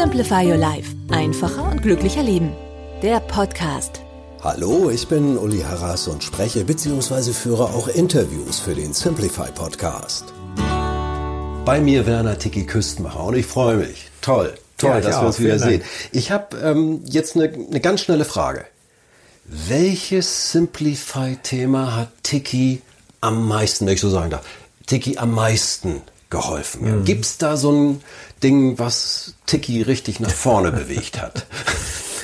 Simplify Your Life. Einfacher und glücklicher Leben. Der Podcast. Hallo, ich bin Uli Harras und spreche bzw. führe auch Interviews für den Simplify Podcast. Bei mir Werner Tiki Küstenmacher und ich freue mich. Toll, toll, Ja, dass wir auch. uns wieder sehen. Ich habe ähm, jetzt eine, eine ganz schnelle Frage. Welches Simplify-Thema hat Tiki am meisten, wenn ich so sagen darf, Tiki am meisten geholfen? Mhm. Gibt's da so ein Ding, was Tiki richtig nach vorne bewegt hat?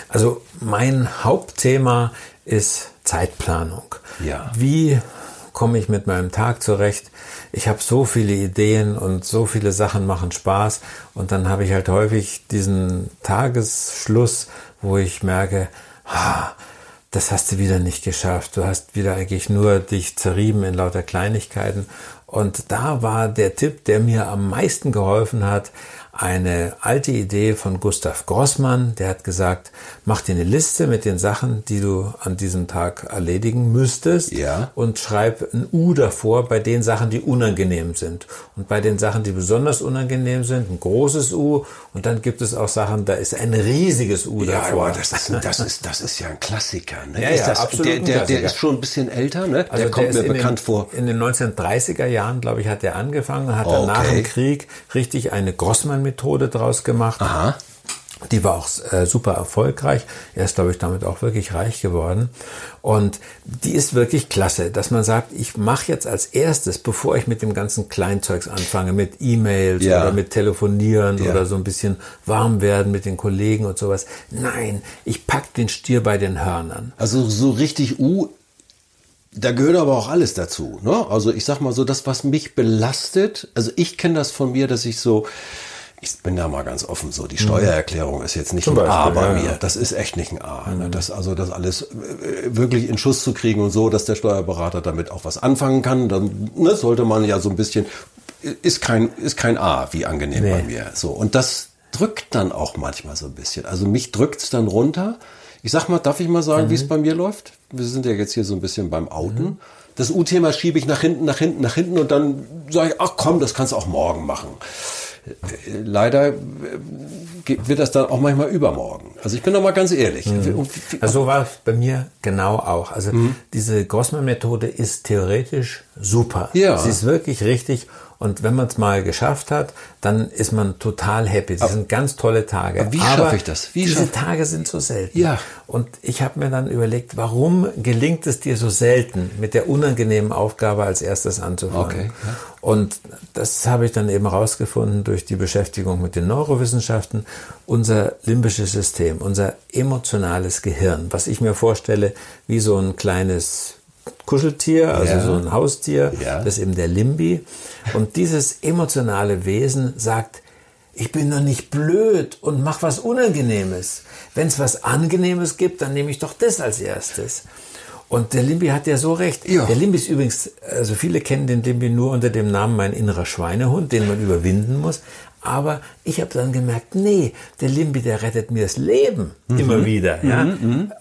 Also mein Hauptthema ist Zeitplanung. Ja. Wie komme ich mit meinem Tag zurecht? Ich habe so viele Ideen und so viele Sachen machen Spaß und dann habe ich halt häufig diesen Tagesschluss, wo ich merke, ah, das hast du wieder nicht geschafft. Du hast wieder eigentlich nur dich zerrieben in lauter Kleinigkeiten. Und da war der Tipp, der mir am meisten geholfen hat, eine alte Idee von Gustav Grossmann. Der hat gesagt, mach dir eine Liste mit den Sachen, die du an diesem Tag erledigen müsstest Ja. und schreib ein U davor bei den Sachen, die unangenehm sind. Und bei den Sachen, die besonders unangenehm sind, ein großes U. Und dann gibt es auch Sachen, da ist ein riesiges U Ja, davor. aber das ist, das ist, das ist ja ein Klassiker. Ne? Ja, ist ja, das, absolut der, der, der ist schon ein bisschen älter, ne? der kommt ist mir bekannt den, vor. In den 1930er Jahren, glaube ich, hat er angefangen und hat Okay. dann nach dem Krieg richtig eine Grossmann-Methode draus gemacht. Aha. Die war auch äh, super erfolgreich. Er ist, glaube ich, damit auch wirklich reich geworden. Und die ist wirklich klasse, dass man sagt, ich mache jetzt als erstes, bevor ich mit dem ganzen Kleinzeugs anfange, mit E-Mails Ja. oder mit Telefonieren Ja. oder so ein bisschen warm werden mit den Kollegen und sowas. Nein, ich pack den Stier bei den Hörnern. Also so richtig U, da gehört aber auch alles dazu. Ne? Also ich sag mal so, das, was mich belastet, also ich kenne das von mir, dass ich so, ich bin da mal ganz offen, so die Steuererklärung ist jetzt nicht Mhm. Zum ein A Beispiel, bei ja, mir. Mhm. Das ist echt nicht ein A. Ne? Das, also das alles äh, wirklich in Schuss zu kriegen und so, dass der Steuerberater damit auch was anfangen kann, dann ne, sollte man ja so ein bisschen, ist kein, ist kein A, wie angenehm Nee. bei mir. So, und das drückt dann auch manchmal so ein bisschen. Also mich drückt's dann runter. Ich sag mal, darf ich mal sagen, wie es bei mir läuft? Wir sind ja jetzt hier so ein bisschen beim Outen. Das U-Thema schiebe ich nach hinten, nach hinten, nach hinten und dann sage ich, ach komm, das kannst du auch morgen machen. Leider äh, wird das dann auch manchmal übermorgen. Also ich bin doch mal ganz ehrlich. Wie- Also so war es bei mir genau auch. Also Mhm. diese Grossmann-Methode ist theoretisch super. Ja. Sie ist wirklich richtig. Und wenn man es mal geschafft hat, dann ist man total happy. Das sind ganz tolle Tage. aber wie schaffe ich das? Wie diese Tage sind so selten. Ja. Und ich habe mir dann überlegt, warum gelingt es dir so selten, mit der unangenehmen Aufgabe als erstes anzufangen? Okay, ja. Und das habe ich dann eben herausgefunden durch die Beschäftigung mit den Neurowissenschaften. Unser limbisches System, unser emotionales Gehirn, was ich mir vorstelle wie so ein kleines Kuscheltier, also Ja. so ein Haustier, Ja. das ist eben der Limbi. Und dieses emotionale Wesen sagt, ich bin doch nicht blöd und mach was Unangenehmes. Wenn es was Angenehmes gibt, dann nehme ich doch das als erstes. Und der Limbi hat ja so recht. Ja. Der Limbi ist übrigens, also viele kennen den Limbi nur unter dem Namen mein innerer Schweinehund, den man überwinden muss. Aber ich habe dann gemerkt, nee, der Limbi, der rettet mir das Leben immer wieder. Ja?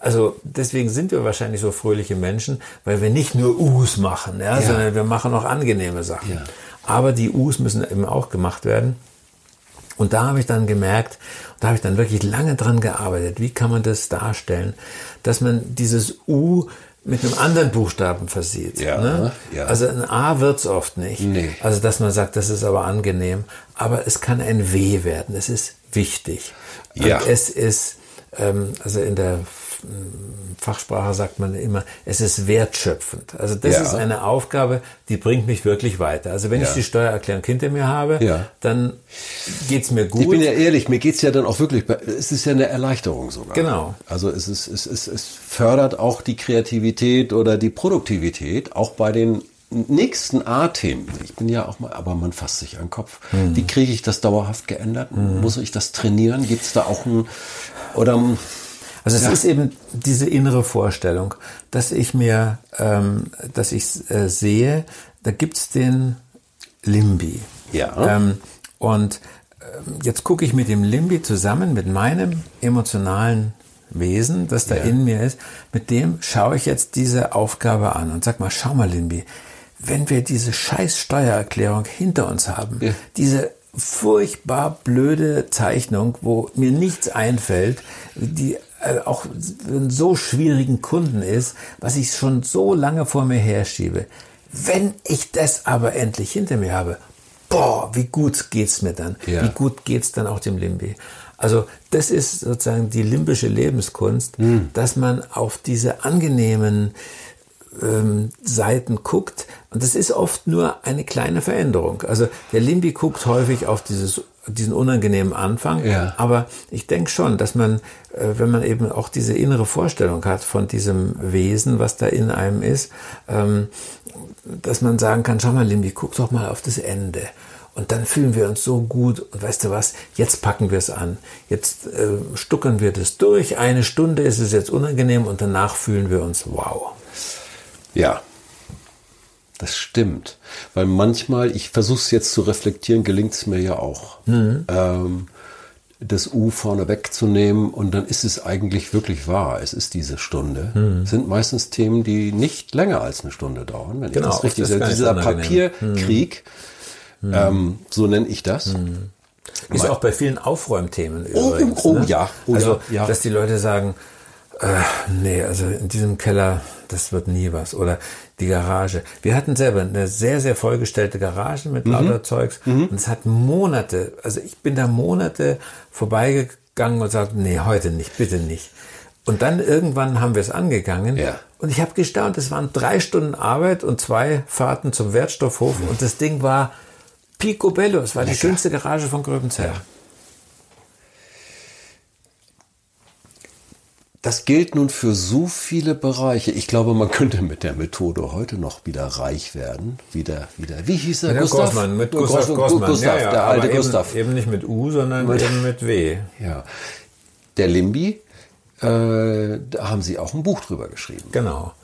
Also deswegen sind wir wahrscheinlich so fröhliche Menschen, weil wir nicht nur U's machen, ja, sondern wir machen auch angenehme Sachen. Ja. Aber die U's müssen eben auch gemacht werden. Und da habe ich dann gemerkt, da habe ich dann wirklich lange dran gearbeitet, wie kann man das darstellen, dass man dieses U mit einem anderen Buchstaben versieht. Ja, ne? ja. Also ein A wird's oft nicht. Nee. Also dass man sagt, das ist aber angenehm. Aber es kann ein W werden. Es ist wichtig. Ja. Und es ist, ähm, also in der Fachsprache sagt man immer, es ist wertschöpfend. Also das Ja. ist eine Aufgabe, die bringt mich wirklich weiter. Also wenn Ja. ich die Steuererklärung hinter mir habe, Ja. dann geht's mir gut. Ich bin ja ehrlich, mir geht's ja dann auch wirklich, es ist ja eine Erleichterung sogar. Genau. Also es, ist, es, es, es fördert auch die Kreativität oder die Produktivität, auch bei den nächsten A-Themen, ich bin ja auch mal, aber man fasst sich an den Kopf. Mhm. Wie kriege ich das dauerhaft geändert? Muss ich das trainieren? Gibt es da auch ein, oder Also es Ja. ist eben diese innere Vorstellung, dass ich mir, ähm, dass ich äh, sehe, da gibt's den Limbi. Ja. Ähm, und ähm, jetzt gucke ich mit dem Limbi zusammen, mit meinem emotionalen Wesen, das da Ja. in mir ist, mit dem schaue ich jetzt diese Aufgabe an und sag mal, schau mal, Limbi, wenn wir diese scheiß Steuererklärung hinter uns haben, Ja. diese furchtbar blöde Zeichnung, wo mir nichts einfällt, die äh, auch einen so schwierigen Kunden ist, was ich schon so lange vor mir herschiebe. Wenn ich das aber endlich hinter mir habe, boah, wie gut geht's mir dann? Ja. Wie gut geht's dann auch dem Limbi? Also das ist sozusagen die limbische Lebenskunst, dass man auf diese angenehmen ähm, Seiten guckt. Und das ist oft nur eine kleine Veränderung. Also der Limbi guckt häufig auf dieses, diesen unangenehmen Anfang. Ja. Aber ich denke schon, dass man, äh, wenn man eben auch diese innere Vorstellung hat von diesem Wesen, was da in einem ist, ähm, dass man sagen kann, schau mal, Limbi, guck doch mal auf das Ende. Und dann fühlen wir uns so gut und weißt du was, jetzt packen wir es an. Jetzt äh, stuckern wir das durch. Eine Stunde ist es jetzt unangenehm und danach fühlen wir uns wow. Ja, das stimmt. Weil manchmal, ich versuche es jetzt zu reflektieren, gelingt es mir ja auch. Ähm, das U vorne wegzunehmen und dann ist es eigentlich wirklich wahr. Es ist diese Stunde. Es sind meistens Themen, die nicht länger als eine Stunde dauern, wenn Genau, ich das richtig das ist sehe. Dieser. Papierkrieg, ähm, so nenne ich das. Ist auch bei vielen Aufräumthemen Oh, übrigens. oh, ne? ja, oh, also, ja. dass die Leute sagen, äh, nee, also in diesem Keller, das wird nie was. Oder die Garage. Wir hatten selber eine sehr, sehr vollgestellte Garage mit lauter Zeugs. Und es hat Monate, also ich bin da Monate vorbeigegangen und sagte, nee, heute nicht, bitte nicht. Und dann irgendwann haben wir es angegangen. Ja. Und ich habe gestaunt, es waren drei Stunden Arbeit und zwei Fahrten zum Wertstoffhof. Und das Ding war picobello. Es war die schönste Garage von Gröbenzell. Das gilt nun für so viele Bereiche. Ich glaube, man könnte mit der Methode heute noch wieder reich werden. Wieder, wieder. Wie hieß er? Mit Gustav? Grossmann, mit Gustav, Gustav, Grossmann. Gustav, ja, ja, der alte eben, Gustav. Eben nicht mit U, sondern Mit- eben mit W. Ja. Der Limbi, äh, da haben Sie auch ein Buch drüber geschrieben. Genau.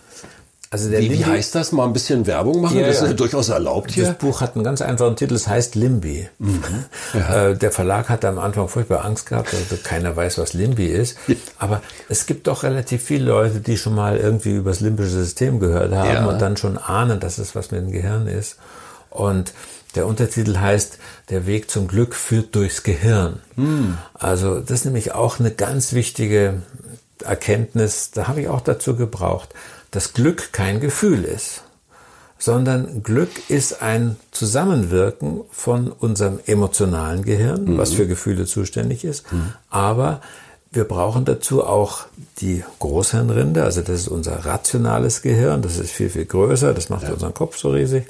Also der Wie, wie heißt das? Mal ein bisschen Werbung machen? Ja, das ist ja. ja durchaus erlaubt hier. Das Buch hat einen ganz einfachen Titel, es heißt Limbi. Äh, der Verlag hat am Anfang furchtbar Angst gehabt, also keiner weiß, was Limbi ist. Aber es gibt doch relativ viele Leute, die schon mal irgendwie über das limbische System gehört haben Ja. und dann schon ahnen, dass es was mit dem Gehirn ist. Und der Untertitel heißt Der Weg zum Glück führt durchs Gehirn. Also das ist nämlich auch eine ganz wichtige Erkenntnis, da habe ich auch dazu gebraucht, dass Glück kein Gefühl ist sondern Glück ist ein Zusammenwirken von unserem emotionalen Gehirn, was für Gefühle zuständig ist, aber wir brauchen dazu auch die Großhirnrinde, also das ist unser rationales Gehirn, das ist viel, viel größer, das macht unseren Kopf so riesig.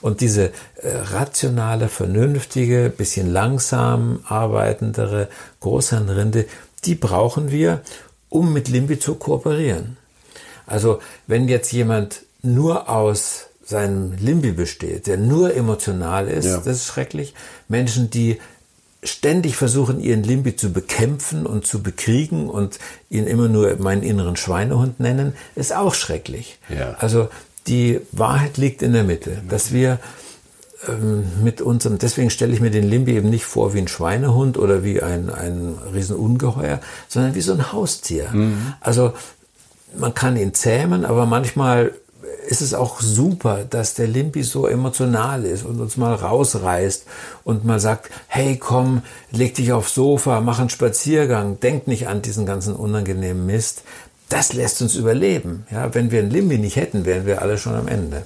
Und diese äh, rationale, vernünftige, bisschen langsam arbeitendere Großhirnrinde, die brauchen wir, um mit Limbi zu kooperieren. Also wenn jetzt jemand nur aus seinem Limbi besteht, der nur emotional ist, Ja. das ist schrecklich. Menschen, die ständig versuchen, ihren Limbi zu bekämpfen und zu bekriegen und ihn immer nur meinen inneren Schweinehund nennen, ist auch schrecklich. Ja. Also die Wahrheit liegt in der Mitte, dass wir ähm, mit unserem, deswegen stelle ich mir den Limbi eben nicht vor wie ein Schweinehund oder wie ein, ein Riesenungeheuer, sondern wie so ein Haustier. Also man kann ihn zähmen, aber manchmal ist es auch super, dass der Limpi so emotional ist und uns mal rausreißt und mal sagt, hey komm, leg dich aufs Sofa, mach einen Spaziergang, denk nicht an diesen ganzen unangenehmen Mist. Das lässt uns überleben. Ja, wenn wir einen Limbi nicht hätten, wären wir alle schon am Ende.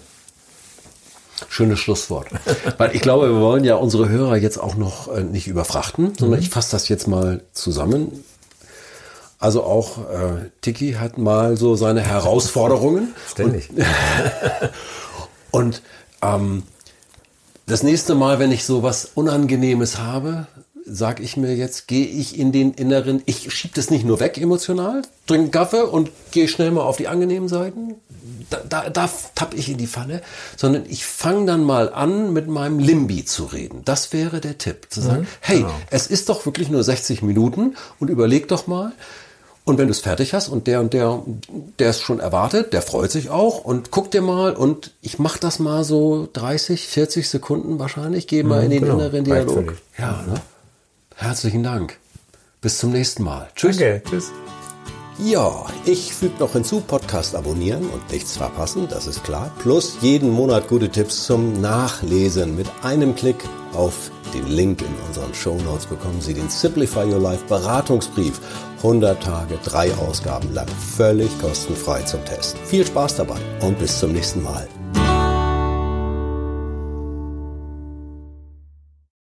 Schönes Schlusswort. Weil ich glaube, wir wollen ja unsere Hörer jetzt auch noch äh, nicht überfrachten, sondern Mhm. ich fasse das jetzt mal zusammen. Also auch äh, Tiki hat mal so seine Herausforderungen. Ständig. Und ähm, das nächste Mal, wenn ich so was Unangenehmes habe, sage ich mir jetzt, gehe ich in den inneren, ich schiebe das nicht nur weg emotional, trinke Kaffee und gehe schnell mal auf die angenehmen Seiten. da, da, da tapp ich in die Falle, sondern ich fange dann mal an, mit meinem Limbi zu reden. Das wäre der Tipp. Zu sagen, mhm, hey, genau. es ist doch wirklich nur 60 Minuten und überleg doch mal, und wenn du es fertig hast und der und der, der es schon erwartet, der freut sich auch und guck dir mal und ich mach das mal so 30, 40 Sekunden wahrscheinlich, gehe mal mhm, in den genau. inneren Dialog. Ja, ne? Herzlichen Dank. Bis zum nächsten Mal. Tschüss. Danke, tschüss. Ja, ich füge noch hinzu, Podcast abonnieren und nichts verpassen, das ist klar. Plus jeden Monat gute Tipps zum Nachlesen. Mit einem Klick auf den Link in unseren Show Notes bekommen Sie den Simplify Your Life Beratungsbrief. 100 Tage, drei Ausgaben lang, völlig kostenfrei zum Testen. Viel Spaß dabei und bis zum nächsten Mal.